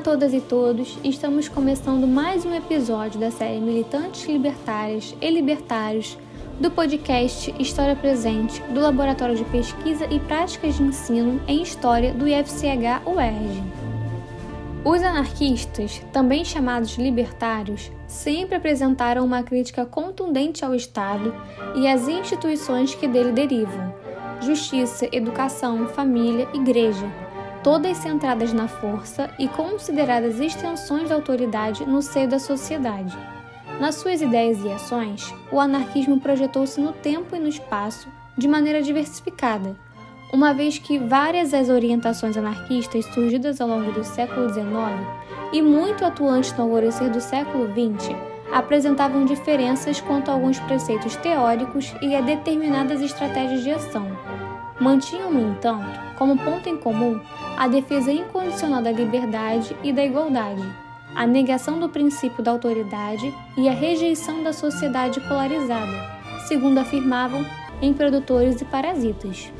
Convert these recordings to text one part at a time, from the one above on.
A todas e todos, estamos começando mais um episódio da série Militantes Libertárias e Libertários do podcast História Presente do Laboratório de Pesquisa e Práticas de Ensino em História do IFCH UERJ. Os anarquistas, também chamados libertários, sempre apresentaram uma crítica contundente ao Estado e às instituições que dele derivam: justiça, educação, família, igreja todas centradas na força e consideradas extensões da autoridade no seio da sociedade. Nas suas ideias e ações, o anarquismo projetou-se no tempo e no espaço de maneira diversificada, uma vez que várias as orientações anarquistas surgidas ao longo do século XIX e muito atuantes no alvorecer do século XX apresentavam diferenças quanto a alguns preceitos teóricos e a determinadas estratégias de ação. Mantinham, no entanto, como ponto em comum a defesa incondicional da liberdade e da igualdade, a negação do princípio da autoridade e a rejeição da sociedade polarizada, segundo afirmavam em Produtores e Parasitas.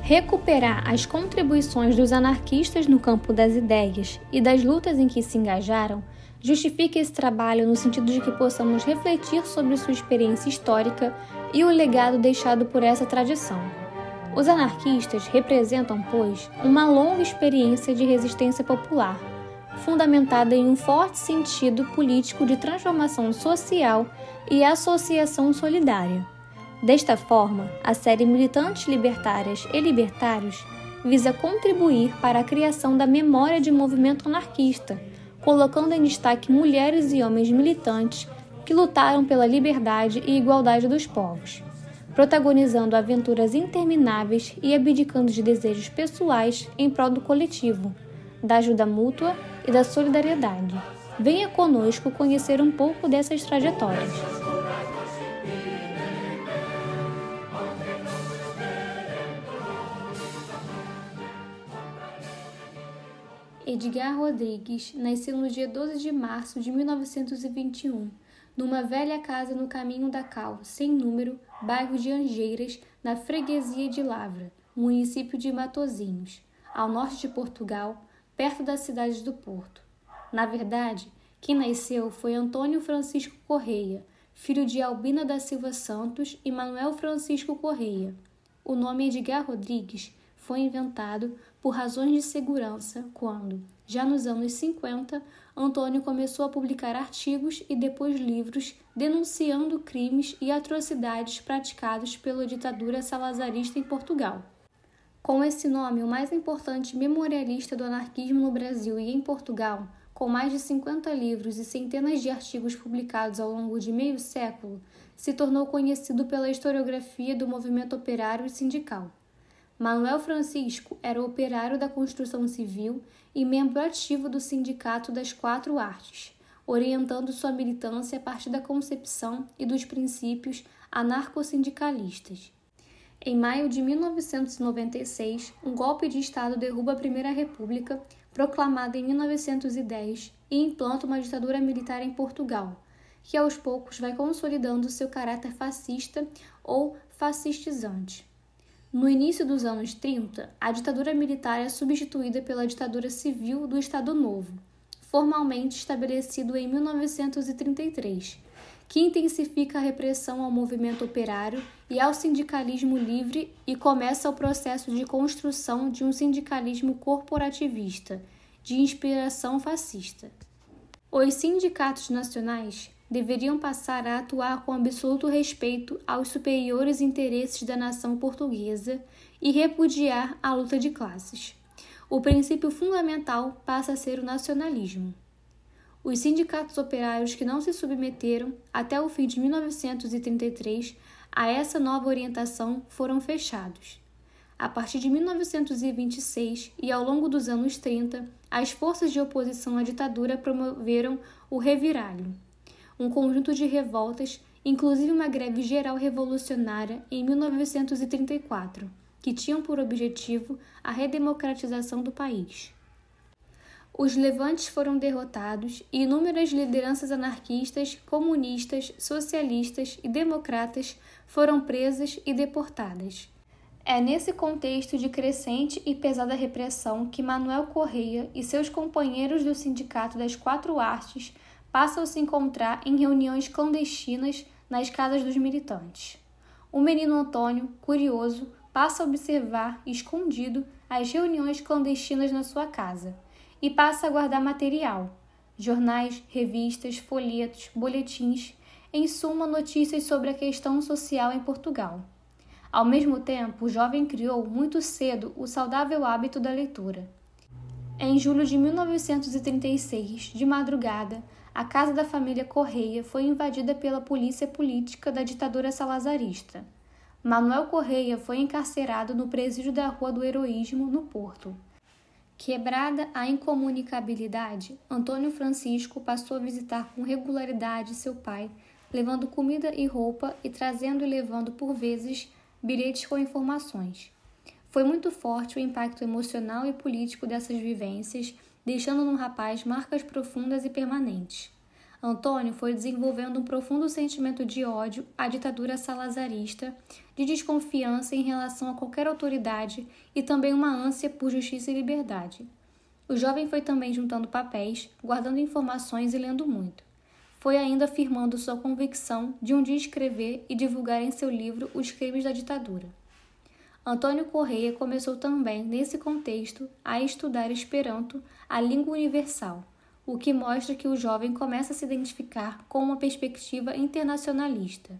Recuperar as contribuições dos anarquistas no campo das ideias e das lutas em que se engajaram justifica esse trabalho no sentido de que possamos refletir sobre sua experiência histórica e o legado deixado por essa tradição. Os anarquistas representam, pois, uma longa experiência de resistência popular, fundamentada em um forte sentido político de transformação social e associação solidária. Desta forma, a série Militantes Libertárias e Libertários visa contribuir para a criação da memória de movimento anarquista, colocando em destaque mulheres e homens militantes que lutaram pela liberdade e igualdade dos povos protagonizando aventuras intermináveis e abdicando de desejos pessoais em prol do coletivo, da ajuda mútua e da solidariedade. Venha conosco conhecer um pouco dessas trajetórias. Edgar Rodrigues nasceu no dia 12 de março de 1921 numa velha casa no caminho da Cal, sem número, bairro de Angeiras, na freguesia de Lavra, município de Matozinhos, ao norte de Portugal, perto da cidade do Porto. Na verdade, quem nasceu foi Antônio Francisco Correia, filho de Albina da Silva Santos e Manuel Francisco Correia. O nome Edgar Rodrigues foi inventado por razões de segurança quando, já nos anos 50, Antônio começou a publicar artigos e depois livros denunciando crimes e atrocidades praticados pela ditadura salazarista em Portugal. Com esse nome, o mais importante memorialista do anarquismo no Brasil e em Portugal, com mais de 50 livros e centenas de artigos publicados ao longo de meio século, se tornou conhecido pela historiografia do movimento operário e sindical. Manuel Francisco era operário da construção civil e membro ativo do Sindicato das Quatro Artes, orientando sua militância a partir da concepção e dos princípios anarcossindicalistas. Em maio de 1996, um golpe de Estado derruba a Primeira República, proclamada em 1910, e implanta uma ditadura militar em Portugal, que aos poucos vai consolidando seu caráter fascista ou fascistizante. No início dos anos 30, a ditadura militar é substituída pela ditadura civil do Estado Novo, formalmente estabelecido em 1933, que intensifica a repressão ao movimento operário e ao sindicalismo livre e começa o processo de construção de um sindicalismo corporativista, de inspiração fascista. Os sindicatos nacionais deveriam passar a atuar com absoluto respeito aos superiores interesses da nação portuguesa e repudiar a luta de classes. O princípio fundamental passa a ser o nacionalismo. Os sindicatos operários que não se submeteram até o fim de 1933 a essa nova orientação foram fechados. A partir de 1926 e ao longo dos anos 30, as forças de oposição à ditadura promoveram o reviralho um conjunto de revoltas, inclusive uma greve geral revolucionária em 1934, que tinham por objetivo a redemocratização do país. Os levantes foram derrotados e inúmeras lideranças anarquistas, comunistas, socialistas e democratas foram presas e deportadas. É nesse contexto de crescente e pesada repressão que Manuel Correia e seus companheiros do Sindicato das Quatro Artes passam a se encontrar em reuniões clandestinas nas casas dos militantes. O menino Antônio, curioso, passa a observar, escondido, as reuniões clandestinas na sua casa e passa a guardar material: jornais, revistas, folhetos, boletins, em suma, notícias sobre a questão social em Portugal. Ao mesmo tempo, o jovem criou muito cedo o saudável hábito da leitura. Em julho de 1936, de madrugada, a casa da família Correia foi invadida pela polícia política da ditadura salazarista. Manuel Correia foi encarcerado no presídio da Rua do Heroísmo, no Porto. Quebrada a incomunicabilidade, Antônio Francisco passou a visitar com regularidade seu pai, levando comida e roupa e trazendo e levando por vezes bilhetes com informações. Foi muito forte o impacto emocional e político dessas vivências, deixando no rapaz marcas profundas e permanentes. Antônio foi desenvolvendo um profundo sentimento de ódio à ditadura salazarista, de desconfiança em relação a qualquer autoridade e também uma ânsia por justiça e liberdade. O jovem foi também juntando papéis, guardando informações e lendo muito foi ainda afirmando sua convicção de um dia escrever e divulgar em seu livro os crimes da ditadura. Antônio Correia começou também, nesse contexto, a estudar Esperanto, a língua universal, o que mostra que o jovem começa a se identificar com uma perspectiva internacionalista.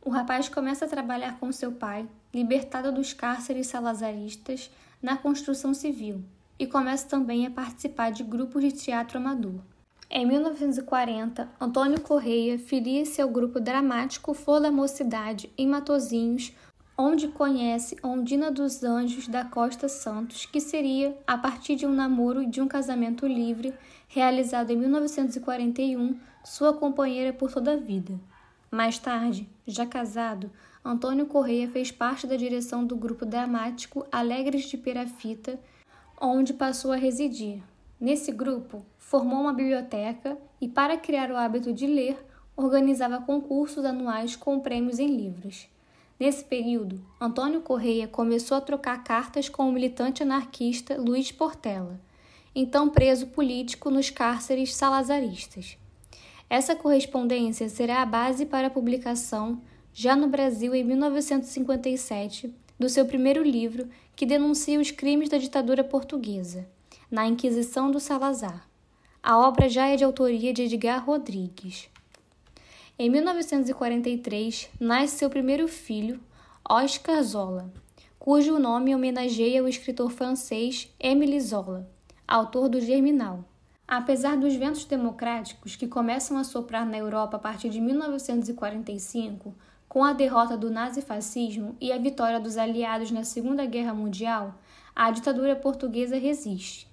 O rapaz começa a trabalhar com seu pai, libertado dos cárceres salazaristas, na construção civil, e começa também a participar de grupos de teatro amador. Em 1940, Antônio Correia filia-se ao grupo dramático Flor da Mocidade, em Matozinhos, onde conhece Ondina dos Anjos da Costa Santos, que seria, a partir de um namoro e de um casamento livre, realizado em 1941, sua companheira por toda a vida. Mais tarde, já casado, Antônio Correia fez parte da direção do grupo dramático Alegres de Perafita, onde passou a residir. Nesse grupo, formou uma biblioteca e, para criar o hábito de ler, organizava concursos anuais com prêmios em livros. Nesse período, Antônio Correia começou a trocar cartas com o militante anarquista Luiz Portela, então preso político nos cárceres salazaristas. Essa correspondência será a base para a publicação, já no Brasil em 1957, do seu primeiro livro que denuncia os crimes da ditadura portuguesa na Inquisição do Salazar. A obra já é de autoria de Edgar Rodrigues. Em 1943, nasce seu primeiro filho, Oscar Zola, cujo nome homenageia o escritor francês Émile Zola, autor do Germinal. Apesar dos ventos democráticos que começam a soprar na Europa a partir de 1945, com a derrota do nazifascismo e a vitória dos aliados na Segunda Guerra Mundial, a ditadura portuguesa resiste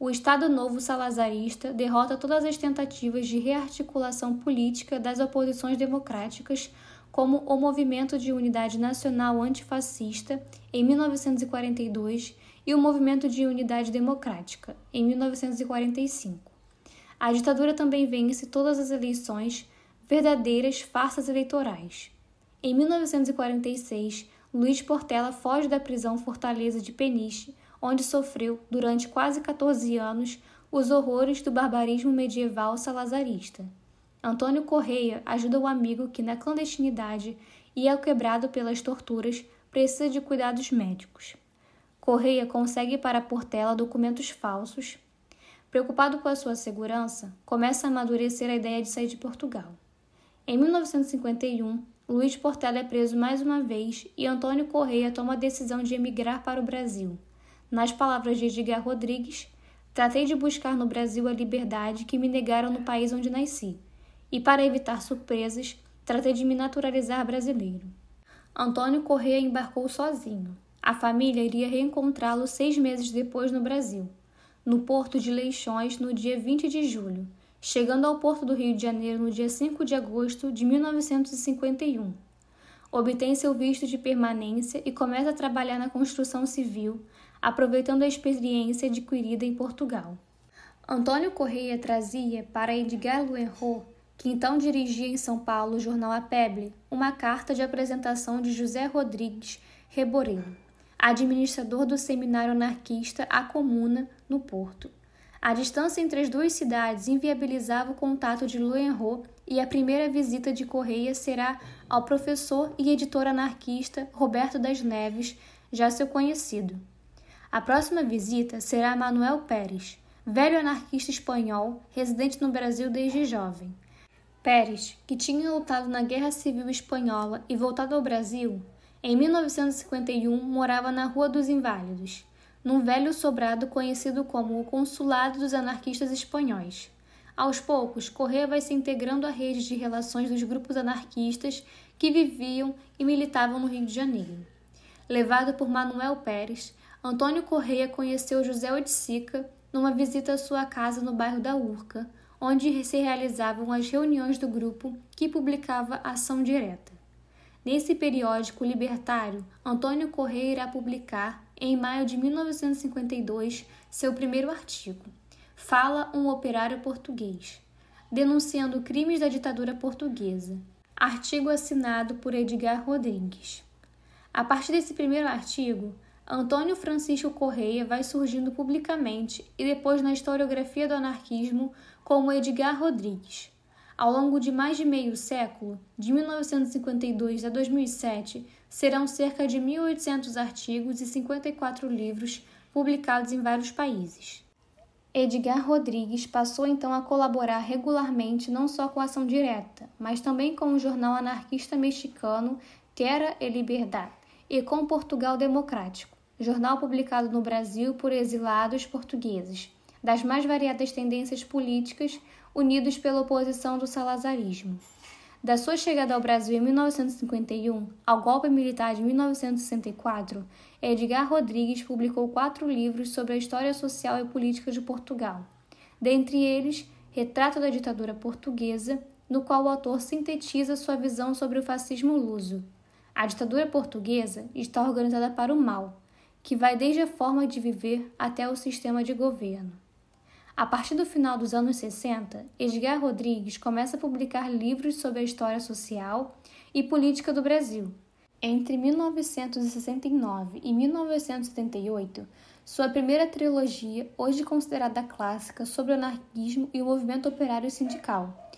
o Estado Novo Salazarista derrota todas as tentativas de rearticulação política das oposições democráticas, como o Movimento de Unidade Nacional Antifascista, em 1942, e o Movimento de Unidade Democrática, em 1945. A ditadura também vence todas as eleições, verdadeiras farsas eleitorais. Em 1946, Luiz Portela foge da prisão Fortaleza de Peniche onde sofreu, durante quase 14 anos, os horrores do barbarismo medieval salazarista. Antônio Correia ajuda o amigo que, na clandestinidade e ao quebrado pelas torturas, precisa de cuidados médicos. Correia consegue para Portela documentos falsos. Preocupado com a sua segurança, começa a amadurecer a ideia de sair de Portugal. Em 1951, Luiz Portela é preso mais uma vez e Antônio Correia toma a decisão de emigrar para o Brasil. Nas palavras de Edgar Rodrigues, tratei de buscar no Brasil a liberdade que me negaram no país onde nasci, e para evitar surpresas, tratei de me naturalizar brasileiro. Antônio Corrêa embarcou sozinho. A família iria reencontrá-lo seis meses depois no Brasil, no porto de Leixões, no dia 20 de julho, chegando ao porto do Rio de Janeiro no dia 5 de agosto de 1951. Obtém seu visto de permanência e começa a trabalhar na construção civil, aproveitando a experiência adquirida em Portugal. Antônio Correia trazia para Edgar Luenro, que então dirigia em São Paulo o jornal A Peble, uma carta de apresentação de José Rodrigues, Reborelo, administrador do seminário anarquista A Comuna, no Porto. A distância entre as duas cidades inviabilizava o contato de Loenro e a primeira visita de Correia será ao professor e editor anarquista Roberto das Neves, já seu conhecido. A próxima visita será a Manuel Pérez, velho anarquista espanhol residente no Brasil desde jovem. Pérez, que tinha lutado na Guerra Civil Espanhola e voltado ao Brasil, em 1951 morava na Rua dos Inválidos, num velho sobrado conhecido como o Consulado dos Anarquistas Espanhóis. Aos poucos, Correa vai se integrando à rede de relações dos grupos anarquistas que viviam e militavam no Rio de Janeiro. Levado por Manuel Pérez, Antônio Correia conheceu José Oiticica numa visita à sua casa no bairro da Urca, onde se realizavam as reuniões do grupo que publicava Ação Direta. Nesse periódico libertário, Antônio Correia irá publicar, em maio de 1952, seu primeiro artigo, Fala um Operário Português, denunciando crimes da ditadura portuguesa. Artigo assinado por Edgar Rodrigues. A partir desse primeiro artigo, Antônio Francisco Correia vai surgindo publicamente e depois na historiografia do anarquismo como Edgar Rodrigues. Ao longo de mais de meio século, de 1952 a 2007, serão cerca de 1.800 artigos e 54 livros publicados em vários países. Edgar Rodrigues passou então a colaborar regularmente não só com a Ação Direta, mas também com o jornal anarquista mexicano Terra e Liberdade e com Portugal Democrático, jornal publicado no Brasil por exilados portugueses, das mais variadas tendências políticas unidos pela oposição do salazarismo. Da sua chegada ao Brasil em 1951 ao golpe militar de 1964, Edgar Rodrigues publicou quatro livros sobre a história social e política de Portugal. Dentre eles, Retrato da Ditadura Portuguesa, no qual o autor sintetiza sua visão sobre o fascismo luso. A ditadura portuguesa está organizada para o mal, que vai desde a forma de viver até o sistema de governo. A partir do final dos anos 60, Edgar Rodrigues começa a publicar livros sobre a história social e política do Brasil. Entre 1969 e 1978, sua primeira trilogia, hoje considerada clássica, sobre o anarquismo e o movimento operário sindical,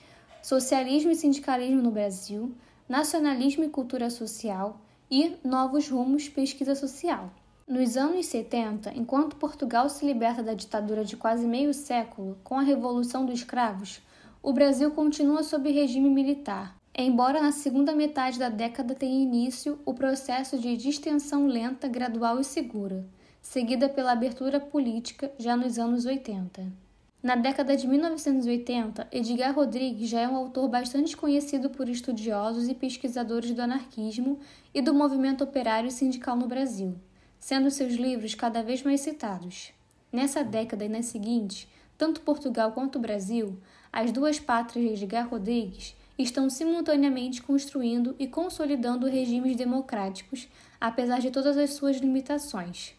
Socialismo e Sindicalismo no Brasil, Nacionalismo e Cultura Social e Novos Rumos Pesquisa Social. Nos anos 70, enquanto Portugal se liberta da ditadura de quase meio século com a Revolução dos Cravos, o Brasil continua sob regime militar, embora na segunda metade da década tenha início o processo de distensão lenta, gradual e segura, seguida pela abertura política já nos anos 80. Na década de 1980, Edgar Rodrigues já é um autor bastante conhecido por estudiosos e pesquisadores do anarquismo e do movimento operário e sindical no Brasil sendo seus livros cada vez mais citados. Nessa década e nas seguintes, tanto Portugal quanto o Brasil, as duas pátrias de Edgar Rodrigues, estão simultaneamente construindo e consolidando regimes democráticos, apesar de todas as suas limitações.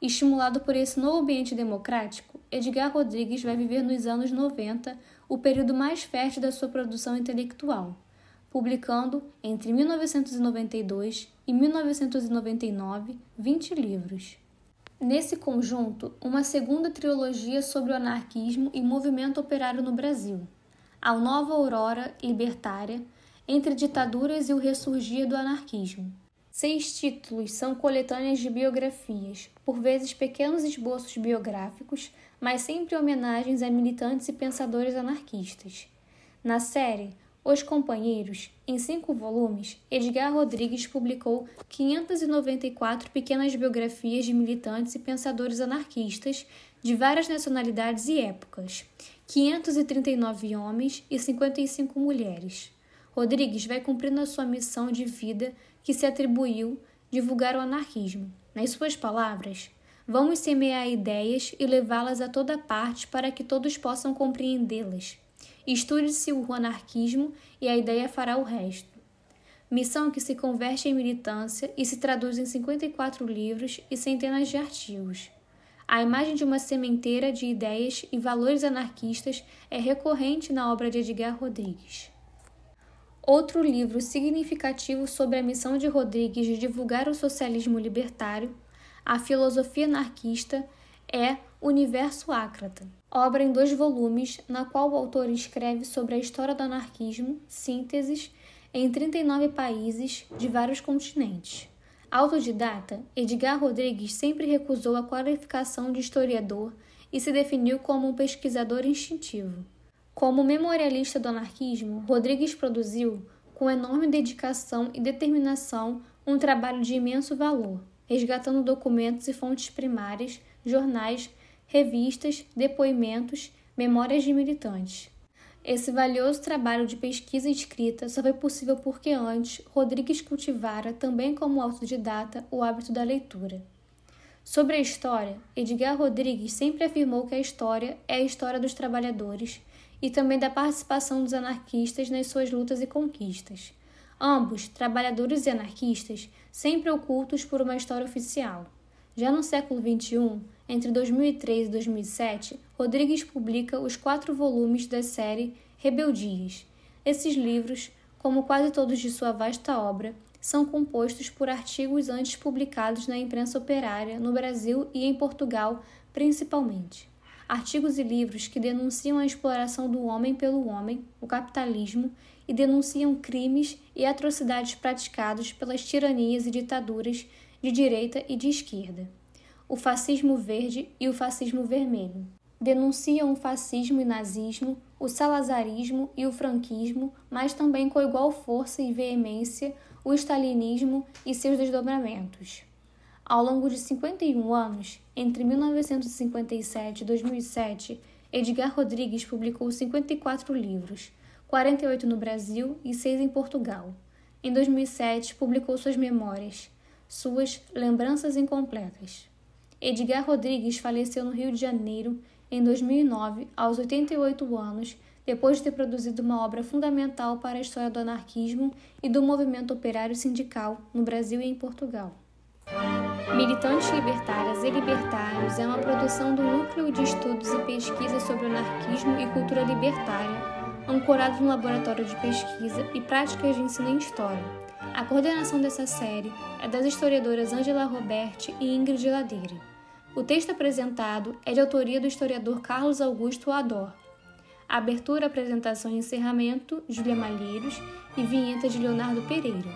Estimulado por esse novo ambiente democrático, Edgar Rodrigues vai viver nos anos 90 o período mais fértil da sua produção intelectual publicando entre 1992 e 1999 20 livros. Nesse conjunto, uma segunda trilogia sobre o anarquismo e movimento operário no Brasil, A Nova Aurora Libertária, Entre Ditaduras e o Ressurgir do Anarquismo. Seis títulos são coletâneas de biografias, por vezes pequenos esboços biográficos, mas sempre homenagens a militantes e pensadores anarquistas. Na série, os Companheiros, em cinco volumes, Edgar Rodrigues publicou 594 pequenas biografias de militantes e pensadores anarquistas de várias nacionalidades e épocas, 539 homens e 55 mulheres. Rodrigues vai cumprindo a sua missão de vida que se atribuiu divulgar o anarquismo. Nas suas palavras, vamos semear ideias e levá-las a toda parte para que todos possam compreendê-las Estude-se o anarquismo e a ideia fará o resto. Missão que se converte em militância e se traduz em 54 livros e centenas de artigos. A imagem de uma sementeira de ideias e valores anarquistas é recorrente na obra de Edgar Rodrigues. Outro livro significativo sobre a missão de Rodrigues de divulgar o socialismo libertário, a filosofia anarquista, é Universo Ácrata, obra em dois volumes, na qual o autor escreve sobre a história do anarquismo, sínteses, em 39 países de vários continentes. Autodidata, Edgar Rodrigues sempre recusou a qualificação de historiador e se definiu como um pesquisador instintivo. Como memorialista do anarquismo, Rodrigues produziu, com enorme dedicação e determinação, um trabalho de imenso valor, resgatando documentos e fontes primárias, jornais, revistas, depoimentos, memórias de militantes. Esse valioso trabalho de pesquisa e escrita só foi possível porque antes Rodrigues cultivara, também como autodidata, o hábito da leitura. Sobre a história, Edgar Rodrigues sempre afirmou que a história é a história dos trabalhadores e também da participação dos anarquistas nas suas lutas e conquistas. Ambos, trabalhadores e anarquistas, sempre ocultos por uma história oficial. Já no século XXI, entre 2003 e 2007, Rodrigues publica os quatro volumes da série Rebeldias. Esses livros, como quase todos de sua vasta obra, são compostos por artigos antes publicados na imprensa operária no Brasil e em Portugal, principalmente artigos e livros que denunciam a exploração do homem pelo homem, o capitalismo, e denunciam crimes e atrocidades praticados pelas tiranias e ditaduras de direita e de esquerda, o fascismo verde e o fascismo vermelho. Denunciam o fascismo e nazismo, o salazarismo e o franquismo, mas também com igual força e veemência o stalinismo e seus desdobramentos. Ao longo de 51 anos, entre 1957 e 2007, Edgar Rodrigues publicou 54 livros, 48 no Brasil e 6 em Portugal. Em 2007, publicou suas memórias, suas Lembranças Incompletas. Edgar Rodrigues faleceu no Rio de Janeiro em 2009, aos 88 anos, depois de ter produzido uma obra fundamental para a história do anarquismo e do movimento operário sindical no Brasil e em Portugal. Militantes Libertárias e Libertários é uma produção do Núcleo de Estudos e Pesquisas sobre Anarquismo e Cultura Libertária, ancorado no Laboratório de Pesquisa e Práticas de Ensino em História. A coordenação dessa série é das historiadoras Angela Roberti e Ingrid Ladeira. O texto apresentado é de autoria do historiador Carlos Augusto Ador. A abertura, apresentação e encerramento, Júlia Malheiros e vinheta de Leonardo Pereira.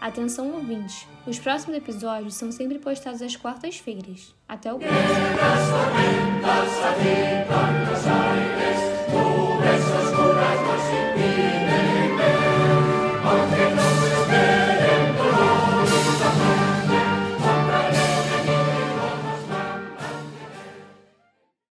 Atenção ouvintes, os próximos episódios são sempre postados às quartas-feiras. Até o próximo!